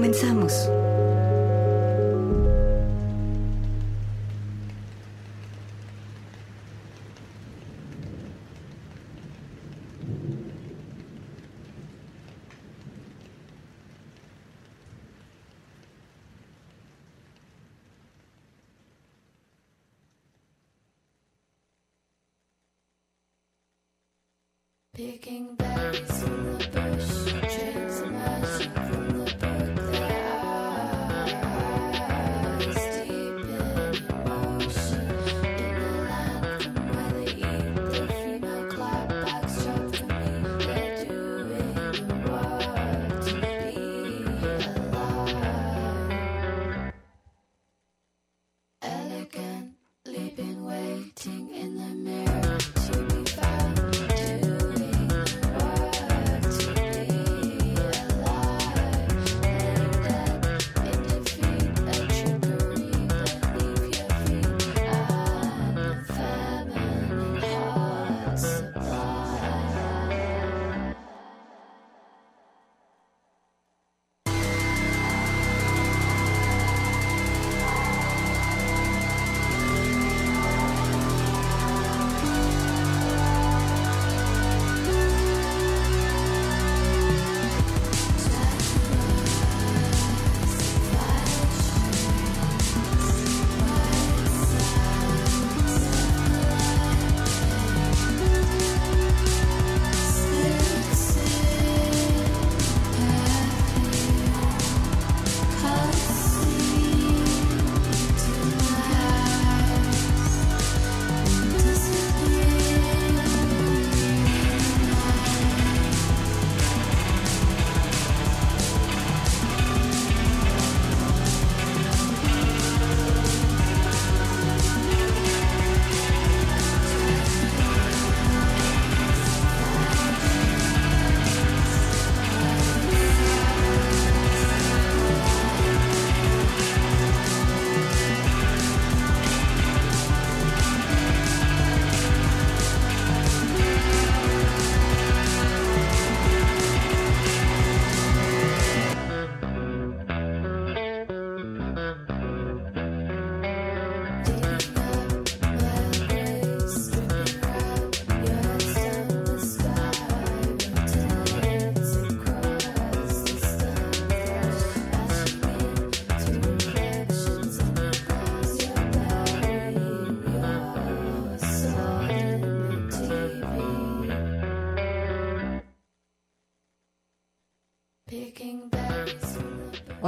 Comenzamos.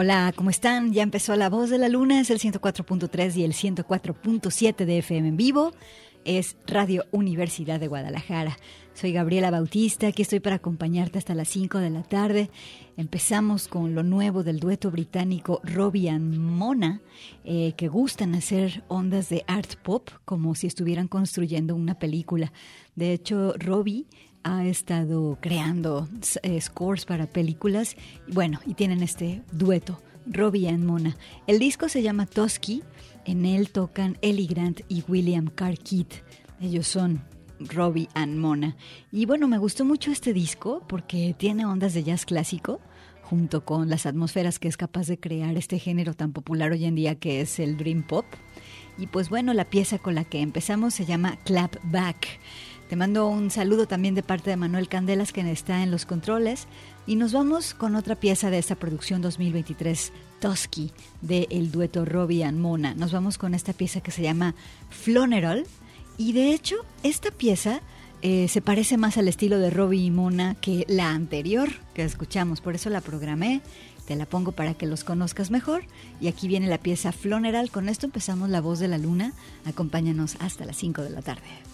Hola, ¿cómo están? Ya empezó La Voz de la Luna, es el 104.3 y el 104.7 de FM en vivo. Es Radio Universidad de Guadalajara. Soy Gabriela Bautista, aquí estoy para acompañarte hasta las 5 de la tarde. Empezamos con lo nuevo del dueto británico Robbie and Mona, eh, que gustan hacer ondas de art pop como si estuvieran construyendo una película. De hecho, Robbie ha estado creando eh, scores para películas. Bueno, y tienen este dueto, Robbie and Mona. El disco se llama Tosky. En él tocan Ellie Grant y William Carr-Kidd. Ellos son Robbie and Mona. Y bueno, me gustó mucho este disco porque tiene ondas de jazz clásico junto con las atmósferas que es capaz de crear este género tan popular hoy en día que es el Dream Pop. Y pues bueno, la pieza con la que empezamos se llama Clap Back. Te mando un saludo también de parte de Manuel Candelas, que está en los controles. Y nos vamos con otra pieza de esta producción 2023, Tosky, de el dueto Robbie and Mona. Nos vamos con esta pieza que se llama Floneral. Y de hecho, esta pieza eh, se parece más al estilo de Robbie y Mona que la anterior que escuchamos. Por eso la programé. Te la pongo para que los conozcas mejor. Y aquí viene la pieza Floneral. Con esto empezamos La Voz de la Luna. Acompáñanos hasta las 5 de la tarde.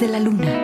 De la luna.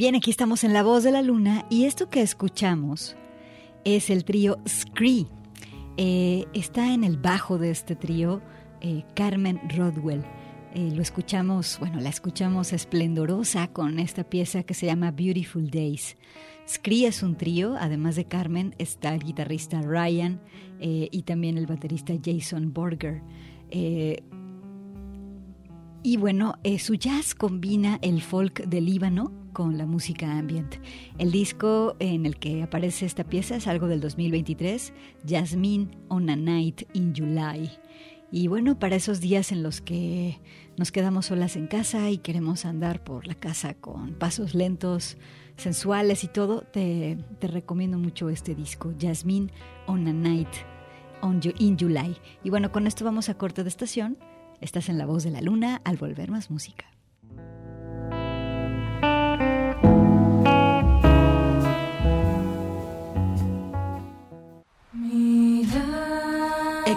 Bien, aquí estamos en La Voz de la Luna y esto que escuchamos es el trío Scree. Eh, está en el bajo de este trío eh, Carmen Rodwell. Eh, lo escuchamos, bueno, la escuchamos esplendorosa con esta pieza que se llama Beautiful Days. Scree es un trío, además de Carmen está el guitarrista Ryan y también el baterista Jason Borger. Y bueno, su jazz combina el folk del Líbano con la música ambient. El disco en el que aparece esta pieza es algo del 2023, Jasmine on a Night in July. Y bueno, para esos días en los que nos quedamos solas en casa y queremos andar por la casa con pasos lentos, sensuales y todo, te, recomiendo mucho este disco, Jasmine on a Night on in July. Y bueno, con esto vamos a corte de estación. Estás en La Voz de la Luna, al volver más música.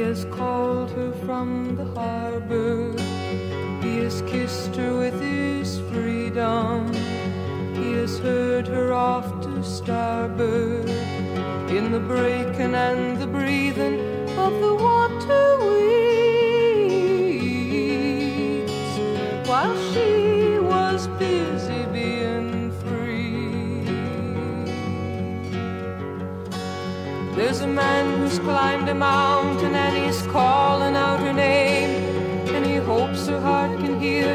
Has called her from the harbor, he has kissed her with his freedom. He has heard her off to starboard in the breaking and the breathing of the water weeds while she was busy being free. There's a man climbed a mountain and he's calling out her name and he hopes her heart can hear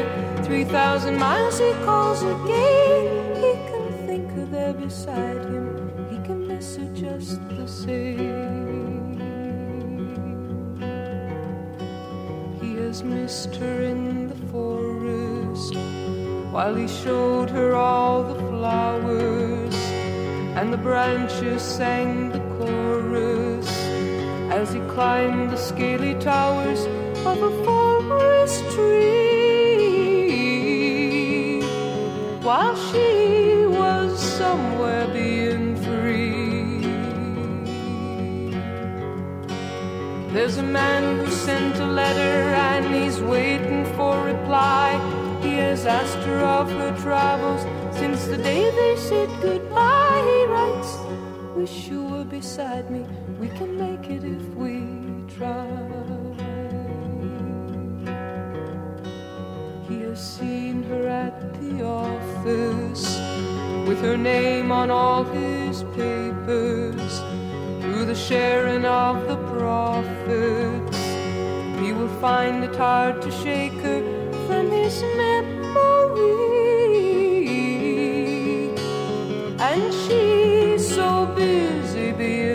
3,000 miles he calls again. He can think her there beside him, he can miss her just the same. He has missed her in the forest while he showed her all the flowers and the branches sang the as he climbed the scaly towers of a forest tree while she was somewhere being free. There's a man who sent a letter and he's waiting for reply. He has asked her of her travels since the day they said goodbye. He writes, Wish you were beside me. We can make it if we try. He has seen her at the office with her name on all his papers through the sharing of the profits. He will find it hard to shake her from his memory. And she's so busy being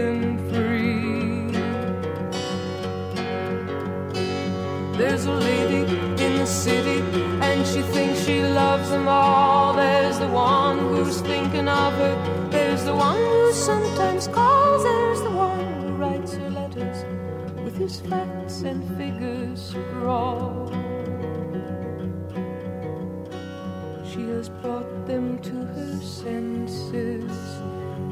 lady in the city, and she thinks she loves them all. There's the one who's thinking of her. There's the one who sometimes calls. There's the one who writes her letters with his facts and figures scrawled. She has brought them to her senses.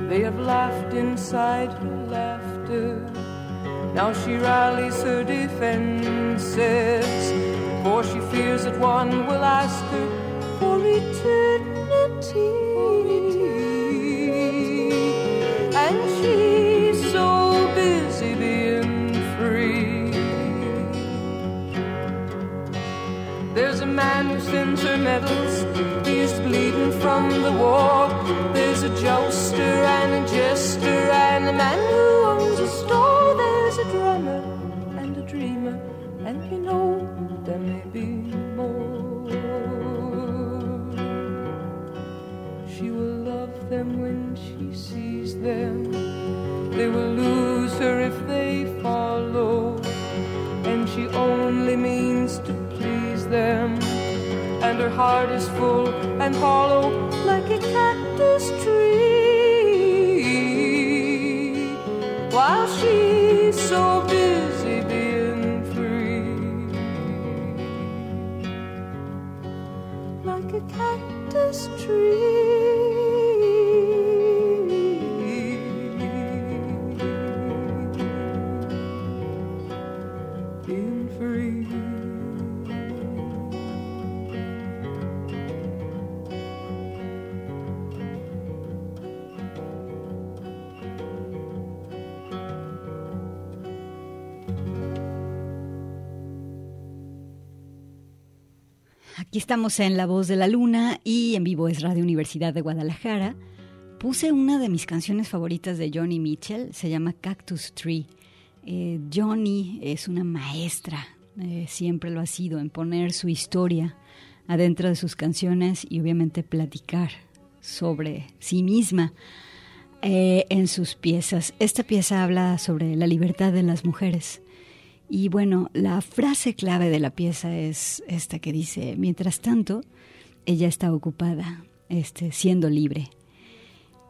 They have laughed inside her laughter. Now she rallies her defenses, for she fears that one will ask her for eternity. And she's so busy being free. There's a man who sends her medals. He's bleeding from the war. There's a jouster and a jester and a man who owns a store. A drummer and a dreamer and you know there may be more. She will love them when she sees them. They will lose her if they follow, and she only means to please them. And her heart is full and hollow like a cactus tree. While she's so busy being free, like a cactus tree. Estamos en La Voz de la Luna y en vivo es Radio Universidad de Guadalajara. Puse una de mis canciones favoritas de Johnny Mitchell, se llama Cactus Tree. Eh, Johnny es una maestra, eh, siempre lo ha sido, en poner su historia adentro de sus canciones y obviamente platicar sobre sí misma eh, en sus piezas. Esta pieza habla sobre la libertad de las mujeres. Y bueno, la frase clave de la pieza es esta que dice, mientras tanto, ella está ocupada, este, siendo libre.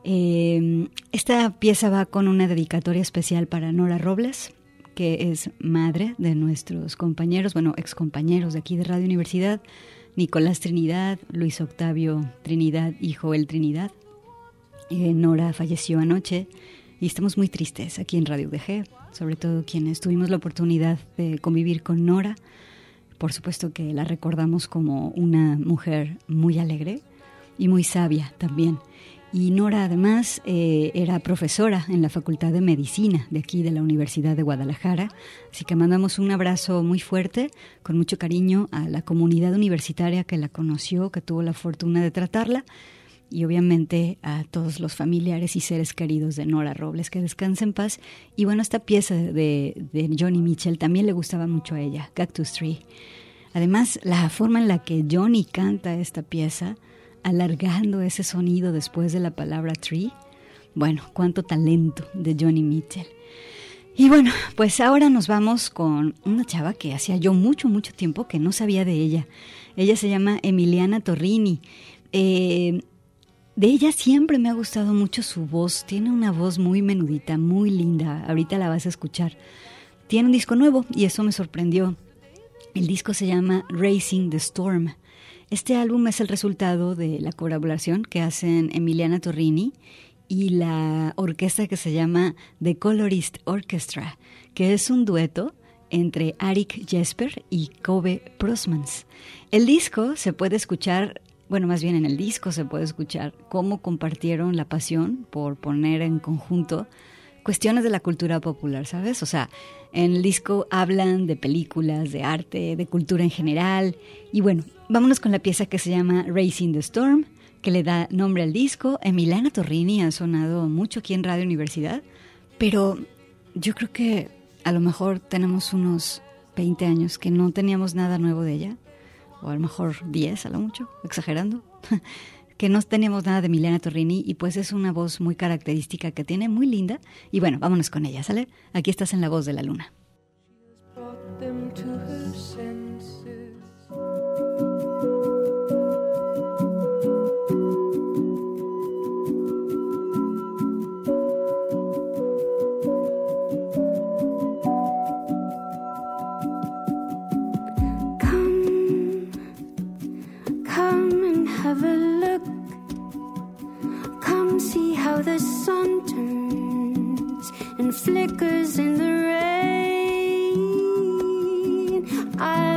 Eh, esta pieza va con una dedicatoria especial para Nora Robles, que es madre de nuestros compañeros, bueno, excompañeros de aquí de Radio Universidad, Nicolás Trinidad, Luis Octavio Trinidad y Joel Trinidad. Eh, Nora falleció anoche y estamos muy tristes aquí en Radio UDG, sobre todo quienes tuvimos la oportunidad de convivir con Nora. Por supuesto que la recordamos como una mujer muy alegre y muy sabia también. Y Nora además eh, era profesora en la Facultad de Medicina de aquí de la Universidad de Guadalajara. Así que mandamos un abrazo muy fuerte, con mucho cariño a la comunidad universitaria que la conoció, que tuvo la fortuna de tratarla y obviamente a todos los familiares y seres queridos de Nora Robles, que descansen en paz. Y bueno, esta pieza de, de, Johnny Mitchell también le gustaba mucho a ella, Cactus Tree. Además, la forma en la que Johnny canta esta pieza, alargando ese sonido después de la palabra tree, bueno, cuánto talento de Johnny Mitchell. Y bueno, pues ahora nos vamos con una chava que hacía yo mucho, mucho tiempo que no sabía de ella. Ella se llama Emiliana Torrini. Eh, de ella siempre me ha gustado mucho su voz. Tiene una voz muy menudita, muy linda. Ahorita la vas a escuchar. Tiene un disco nuevo y eso me sorprendió. El disco se llama Racing the Storm. Este álbum es el resultado de la colaboración que hacen Emiliana Torrini y la orquesta que se llama The Colorist Orchestra, que es un dueto entre Arik Jesper y Kobe Prosmans. El disco se puede escuchar bueno, más bien en el disco se puede escuchar cómo compartieron la pasión por poner en conjunto cuestiones de la cultura popular, ¿sabes? O sea, en el disco hablan de películas, de arte, de cultura en general. Y bueno, vámonos con la pieza que se llama Racing the Storm, que le da nombre al disco. Emiliana Torrini ha sonado mucho aquí en Radio Universidad, pero yo creo que a lo mejor tenemos unos 20 años que no teníamos nada nuevo de ella o a lo mejor 10 a lo mucho, exagerando, que no teníamos nada de Milena Torrini y pues es una voz muy característica que tiene, muy linda. Y bueno, vámonos con ella, ¿sale? Aquí estás en La Voz de la Luna. The sun turns and flickers in the rain. I'll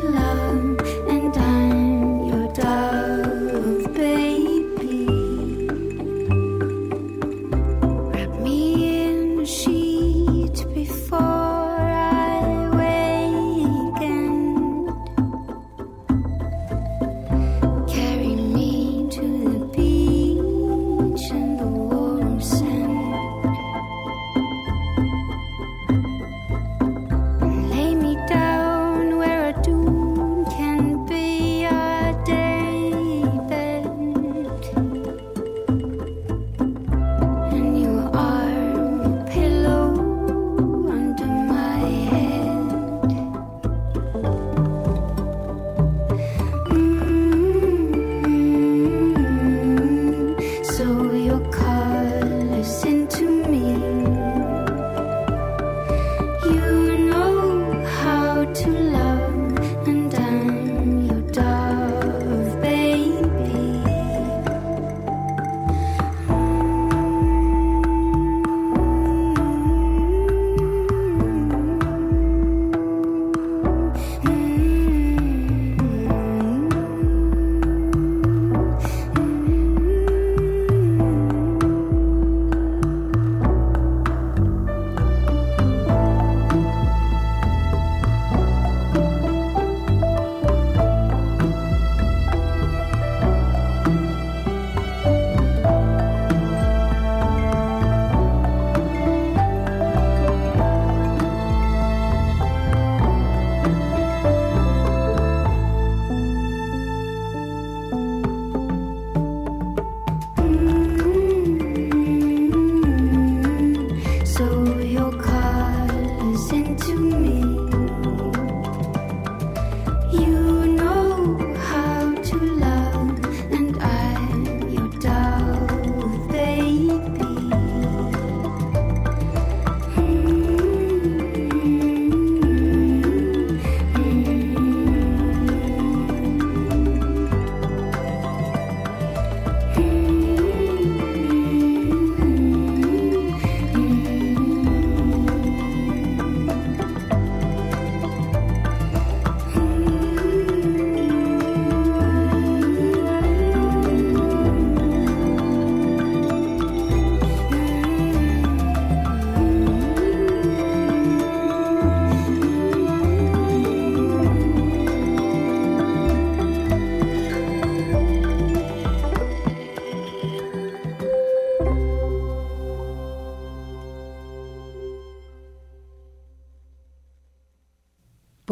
Love,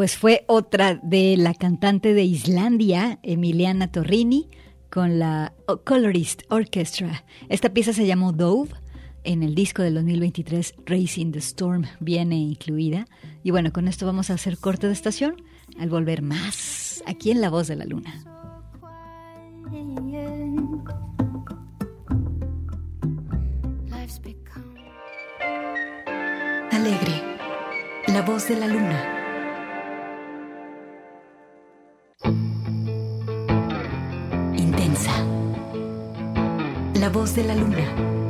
Pues fue otra de la cantante de Islandia, Emiliana Torrini, con la Colorist Orchestra. Esta pieza se llamó Dove. En el disco del 2023, Racing the Storm, viene incluida. Y bueno, con esto vamos a hacer corte de estación. Al volver más, aquí en La Voz de la Luna. Alegre. La voz de la luna. La voz de la luna.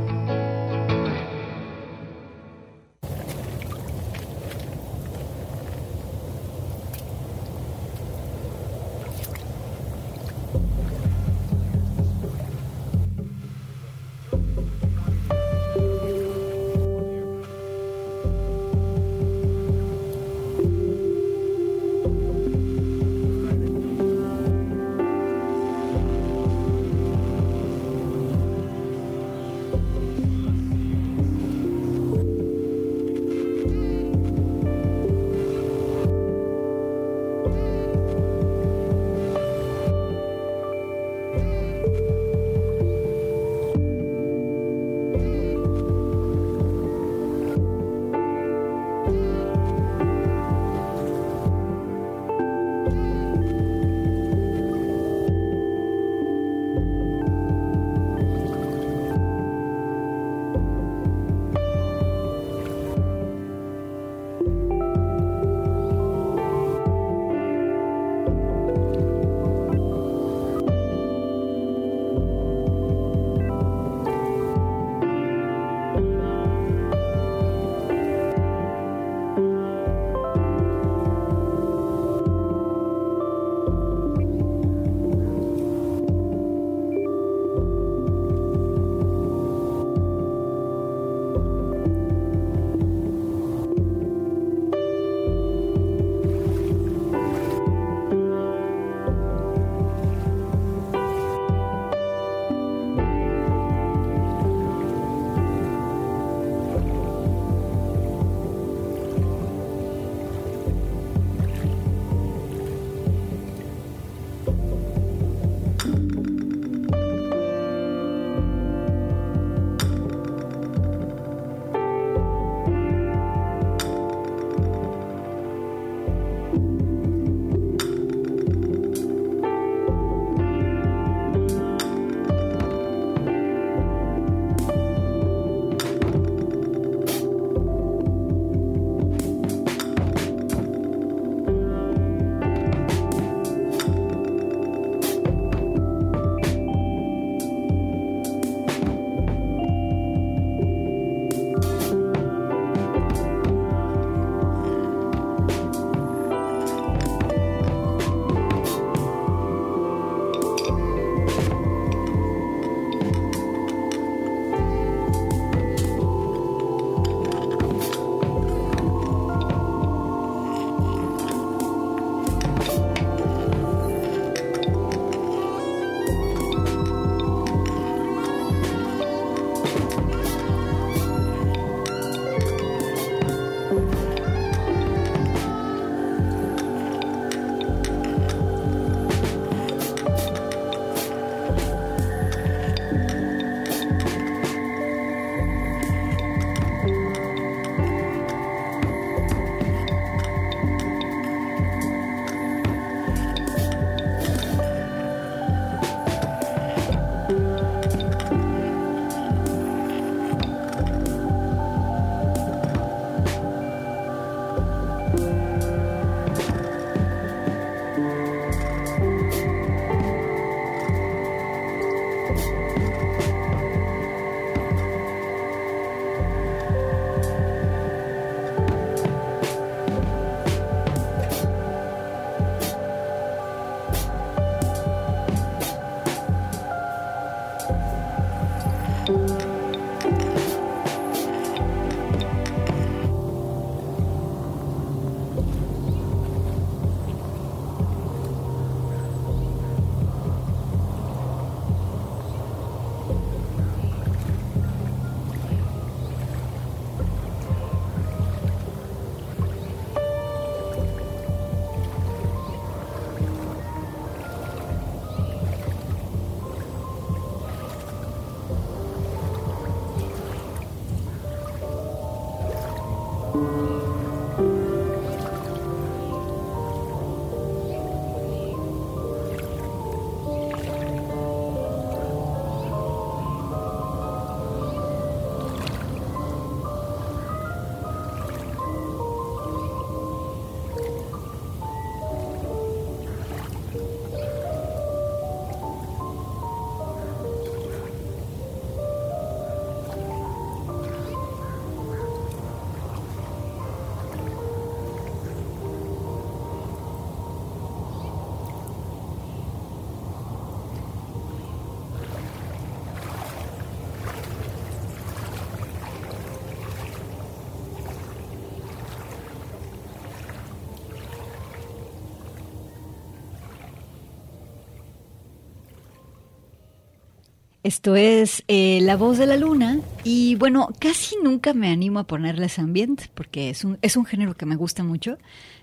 Esto es eh, La Voz de la Luna y bueno, casi nunca me animo a ponerles ambient porque es un, es un género que me gusta mucho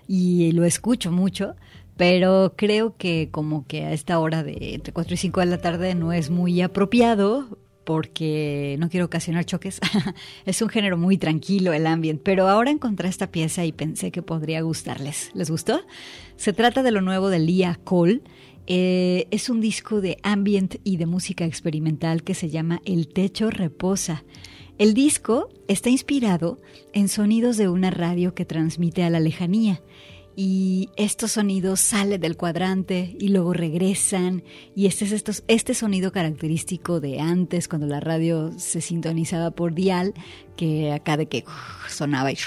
y lo escucho mucho, pero creo que como que a esta hora de entre 4 y 5 de la tarde no es muy apropiado porque no quiero ocasionar choques. es un género muy tranquilo el ambient, pero ahora encontré esta pieza y pensé que podría gustarles. ¿Les gustó? Se trata de lo nuevo de Leah Cole. Eh, es un disco de ambient y de música experimental que se llama El Techo Reposa. El disco está inspirado en sonidos de una radio que transmite a la lejanía. Y estos sonidos salen del cuadrante y luego regresan. Y este es estos, este sonido característico de antes cuando la radio se sintonizaba por dial que acá de que uf, sonaba y,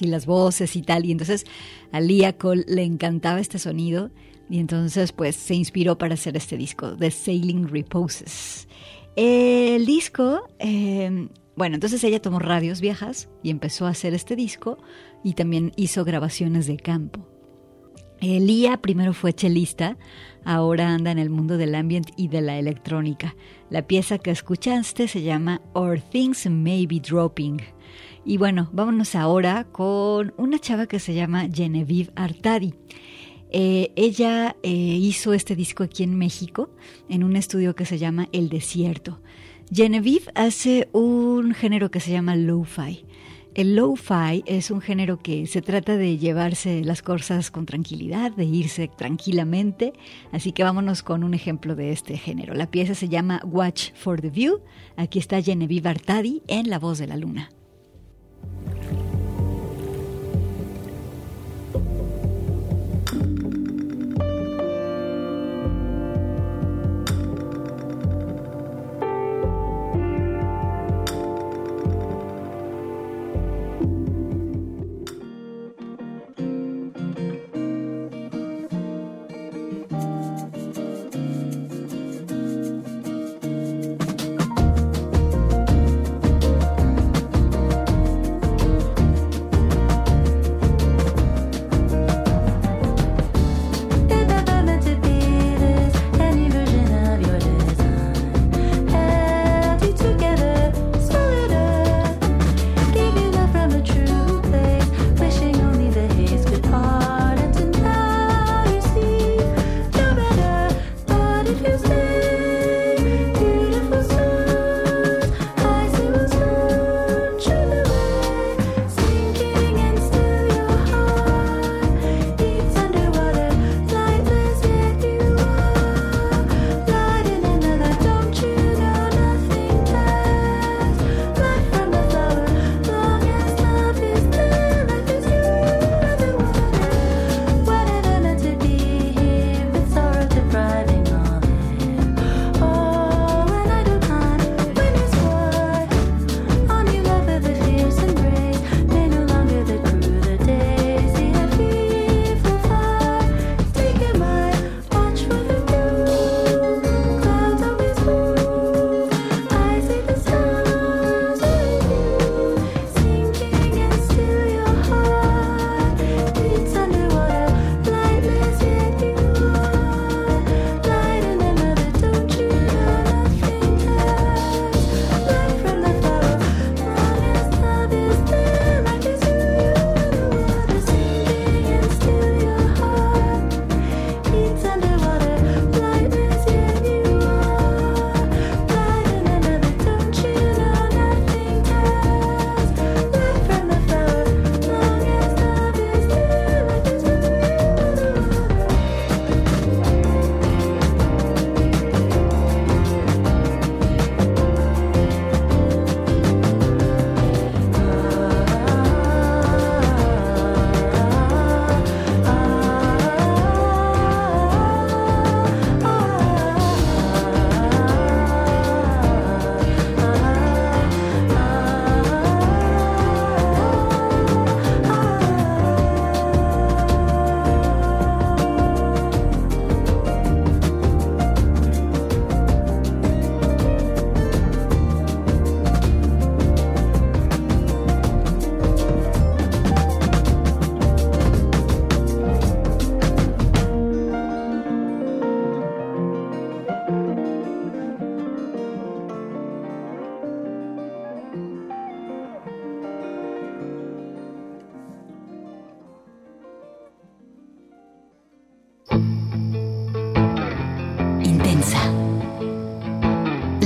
y las voces y tal. Y entonces a Lia Cole le encantaba este sonido y entonces pues se inspiró para hacer este disco The Sailing Reposes el disco eh, bueno, entonces ella tomó radios viejas y empezó a hacer este disco y también hizo grabaciones de campo. Elía primero fue chelista, ahora anda en el mundo del ambient y de la electrónica. La pieza que escuchaste se llama Or Things May Be Dropping. Y bueno, vámonos ahora con una chava que se llama Genevieve Artadi. Eh, ella eh, hizo este disco aquí en México, en un estudio que se llama El Desierto. Genevieve hace un género que se llama lo-fi. El lo-fi es un género que se trata de llevarse las cosas con tranquilidad, de irse tranquilamente, así que vámonos con un ejemplo de este género. La pieza se llama Watch for the View. Aquí está Genevieve Artadi en La Voz de la Luna.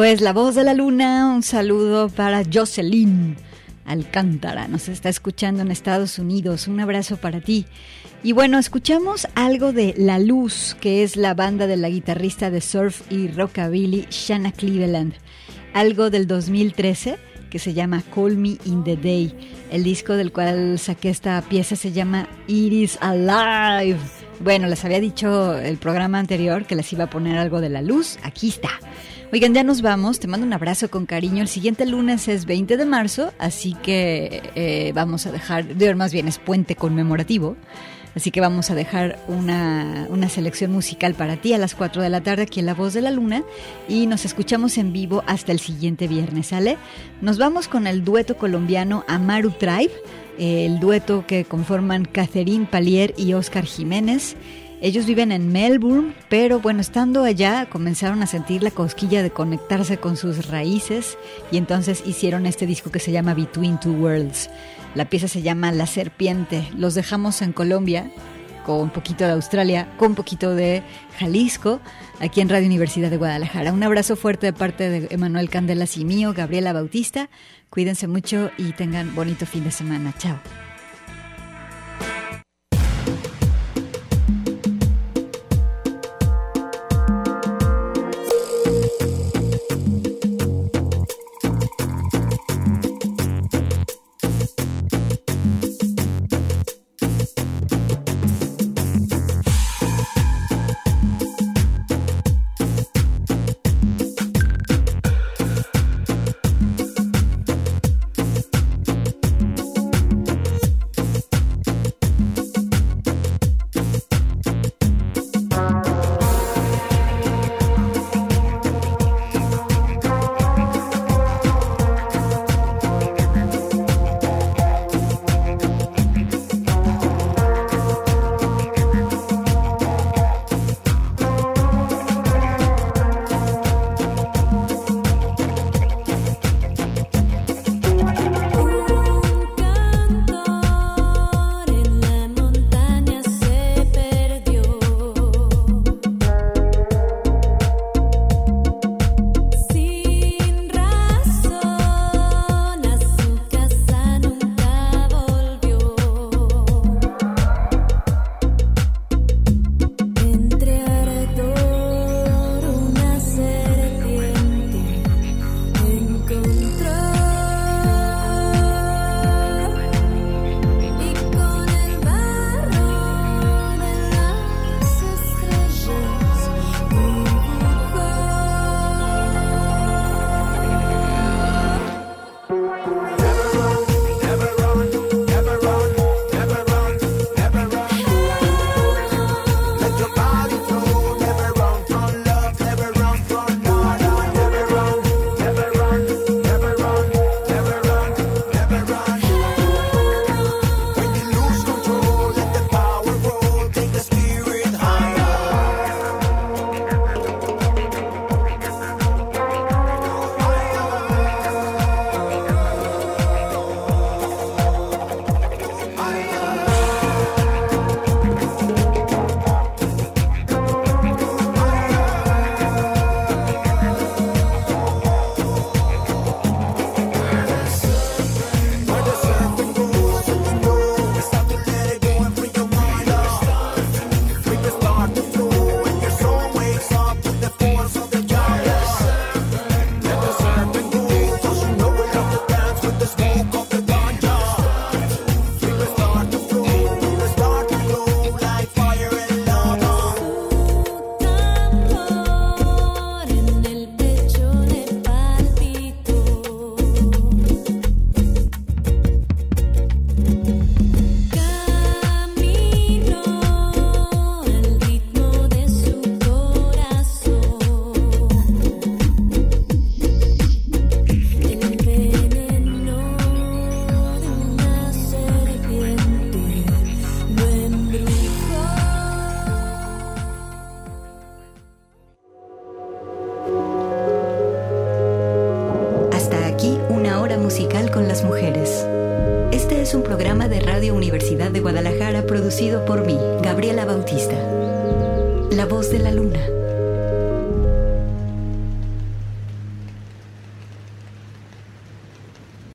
Esto es La Voz de la Luna. Un saludo para Jocelyn Alcántara. Nos está escuchando en Estados Unidos. Un abrazo para ti. Y bueno, escuchamos algo de La Luz, que es la banda de la guitarrista de surf y rockabilly Shanna Cleveland. Algo del 2013 que se llama Call Me in the Day. El disco del cual saqué esta pieza se llama It is Alive. Bueno, les había dicho el programa anterior que les iba a poner algo de la luz. Aquí está. Oigan, ya nos vamos. Te mando un abrazo con cariño. El siguiente lunes es 20 de marzo, así que eh, vamos a dejar, de más bien es puente conmemorativo. Así que vamos a dejar una, una selección musical para ti a las 4 de la tarde aquí en La Voz de la Luna y nos escuchamos en vivo hasta el siguiente viernes, ¿sale? Nos vamos con el dueto colombiano Amaru Tribe, el dueto que conforman Catherine Palier y Oscar Jiménez. Ellos viven en Melbourne, pero bueno, estando allá comenzaron a sentir la cosquilla de conectarse con sus raíces y entonces hicieron este disco que se llama Between Two Worlds. La pieza se llama La Serpiente. Los dejamos en Colombia con un poquito de Australia, con un poquito de Jalisco, aquí en Radio Universidad de Guadalajara. Un abrazo fuerte de parte de Emanuel Candelas y mío, Gabriela Bautista. Cuídense mucho y tengan bonito fin de semana. Chao.